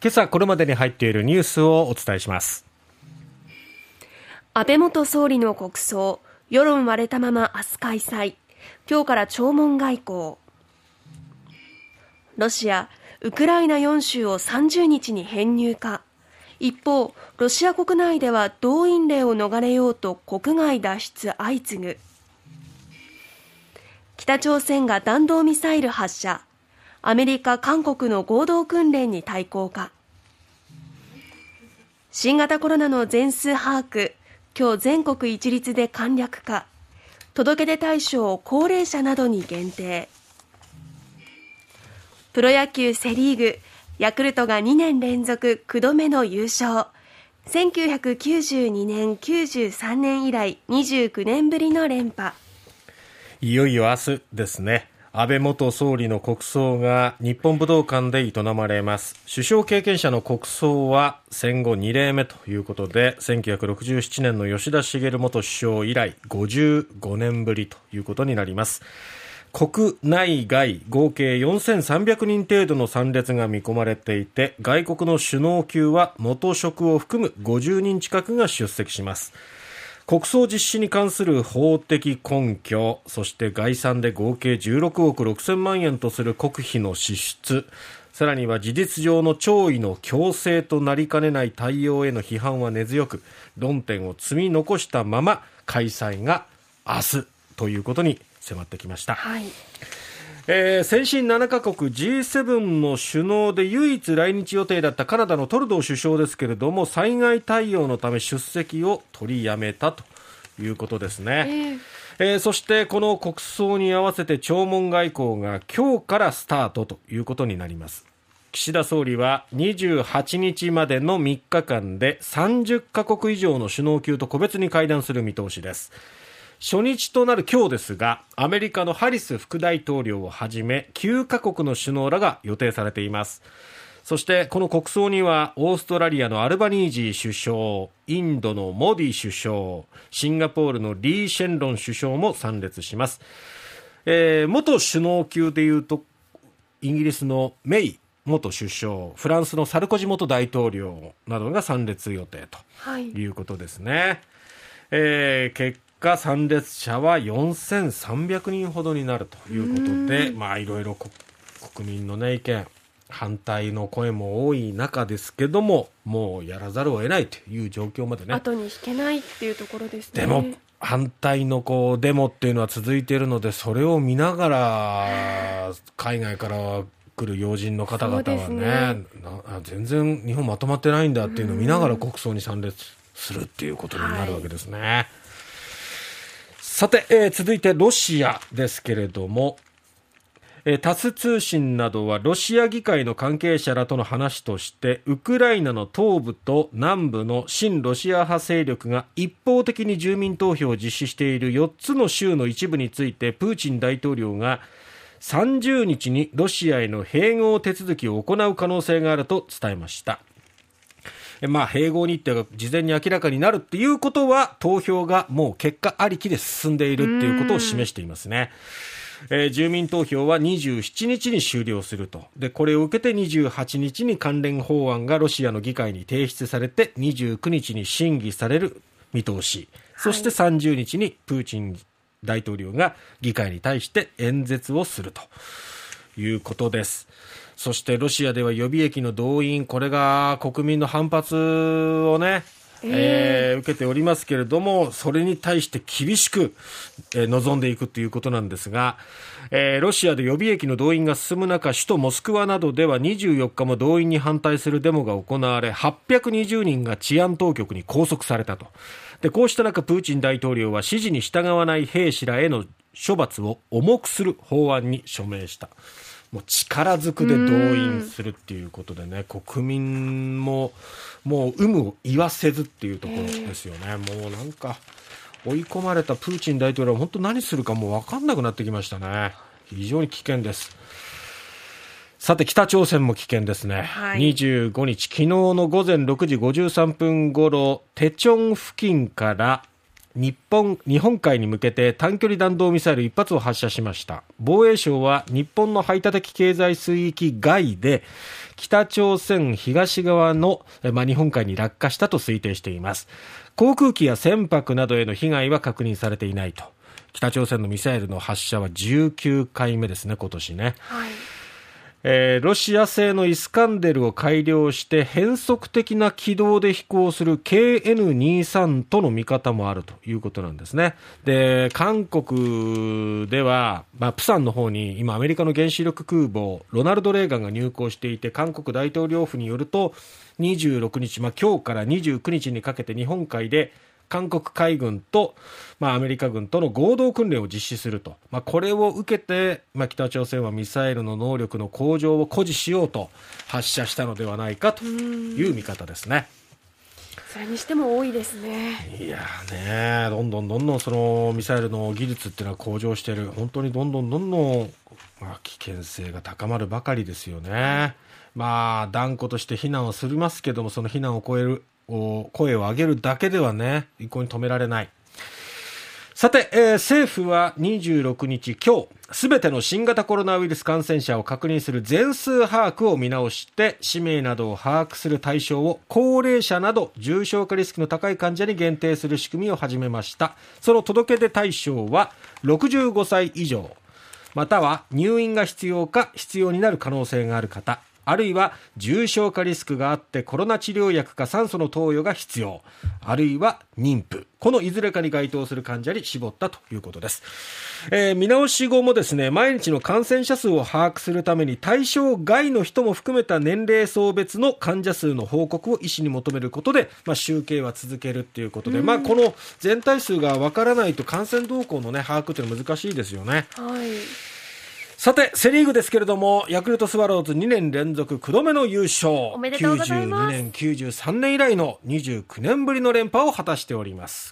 今朝これまでに入っているニュースをお伝えします。安倍元総理の国葬世論割れたまま明日開催。今日から弔問外交。ロシアウクライナ4州を30日に編入か。一方ロシア国内では動員令を逃れようと国外脱出相次ぐ。北朝鮮が弾道ミサイル発射。アメリカ、韓国の合同訓練に対抗か。新型コロナの全数把握今日全国一律で簡略化。届け出対象を高齢者などに限定。プロ野球セ・リーグヤクルトが2年連続9度目の優勝。1992年93年以来29年ぶりの連覇。いよいよ明日ですね。安倍元総理の国葬が日本武道館で営まれます。首相経験者の国葬は戦後2例目ということで1967年の吉田茂元首相以来55年ぶりということになります。国内外合計4300人程度の参列が見込まれていて外国の首脳級は元職を含む50人近くが出席します。国葬実施に関する法的根拠そして概算で合計16億6000万円とする国費の支出さらには事実上の弔意の強制となりかねない対応への批判は根強く論点を積み残したまま開催が明日ということに迫ってきました。はいえー、先進7カ国 G7 の首脳で唯一来日予定だったカナダのトルドー首相ですけれども災害対応のため出席を取りやめたと。いうことですね、えー、えー、そしてこの国葬に合わせて弔問外交が今日からスタートということになります。岸田総理は28日までの3日間で30カ国以上の首脳級と個別に会談する見通しです初日となる今日ですがアメリカのハリス副大統領をはじめ9カ国の首脳らが予定されています。そしてこの国葬にはオーストラリアのアルバニージー首相インドのモディ首相シンガポールのリー・シェンロン首相も参列します、えー、元首脳級でいうとイギリスのメイ元首相フランスのサルコジ元大統領などが参列予定とい。うことですね、はい、えー、結果参列者は4300人ほどになるということでまあいろいろ国民の、ね、意見反対の声も多い中ですけどももうやらざるを得ないという状況までね後に引けないっていうところですね。でも反対のこうデモっていうのは続いているのでそれを見ながら海外から来る要人の方々はね、ね、全然日本まとまってないんだっていうのを見ながら国葬に参列するっていうことになるわけですね。はいさて、えー、続いてロシアですけれども、えー、タス通信などはロシア議会の関係者らとの話としてウクライナの東部と南部の親ロシア派勢力が一方的に住民投票を実施している4つの州の一部についてプーチン大統領が30日にロシアへの併合手続きを行う可能性があると伝えました。まあ、併合日程が事前に明らかになるっていうことは、投票がもう結果ありきで進んでいるっていうことを示していますね。えー、住民投票は27日に終了すると。で、これを受けて28日に関連法案がロシアの議会に提出されて、29日に審議される見通し。そして30日にプーチン大統領が議会に対して演説をするということです。そしてロシアでは予備役の動員、これが国民の反発をね、えー、受けておりますけれども、それに対して厳しく、えー、臨んでいくということなんですが、えー、ロシアで予備役の動員が進む中、首都モスクワなどでは24日も動員に反対するデモが行われ、820人が治安当局に拘束されたと。で、こうした中、プーチン大統領は指示に従わない兵士らへの処罰を重くする法案に署名した。もう力ずくで動員するっていうことでね、国民ももう有無を言わせずっていうところですよね、えー、もうなんか追い込まれたプーチン大統領は本当何するかもう分かんなくなってきましたね、非常に危険です。さて、北朝鮮も危険ですね。はい、25日、昨日の午前6時53分ごろ、テチョン付近から日本日本海に向けて短距離弾道ミサイル1発を発射しました。防衛省は日本の排他的経済水域外で北朝鮮東側の、ま、日本海に落下したと推定しています。航空機や船舶などへの被害は確認されていないと。北朝鮮のミサイルの発射は19回目ですね今年ね、はい。えー、ロシア製のイスカンデルを改良して変則的な軌道で飛行する KN23 との見方もあるということなんですね。で、韓国では、まあ、プサンの方に今アメリカの原子力空母ロナルド・レーガンが入港していて韓国大統領府によると26日、まあ、今日から29日にかけて日本海で韓国海軍と、まあ、アメリカ軍との合同訓練を実施すると、まあ、これを受けて、まあ、北朝鮮はミサイルの能力の向上を誇示しようと発射したのではないかという見方ですね。それにしても多いですね。いやね、どんどんどんどんそのミサイルの技術っていうのは向上している、本当にどんどんどんどん、まあ、危険性が高まるばかりですよね。まあ、断固として非難をすりますけども、その非難を超える声を上げるだけではね、一向に止められない。さて、えー、政府は26日、今日、すべての新型コロナウイルス感染者を確認する全数把握を見直して、氏名などを把握する対象を高齢者など重症化リスクの高い患者に限定する仕組みを始めました。その届け出対象は65歳以上、または入院が必要か必要になる可能性がある方、あるいは重症化リスクがあってコロナ治療薬か酸素の投与が必要。あるいは妊婦。このいずれかに該当する患者に絞ったということです、えー、見直し後もですね毎日の感染者数を把握するために対象外の人も含めた年齢層別の患者数の報告を医師に求めることで、まあ、集計は続けるということで、まあ、この全体数がわからないと感染動向の、ね、把握というのは難しいですよね。はいさて、セリーグですけれども、ヤクルトスワローズ2年連続9度目の優勝。おめでとうございます。92年、93年以来の29年ぶりの連覇を果たしております。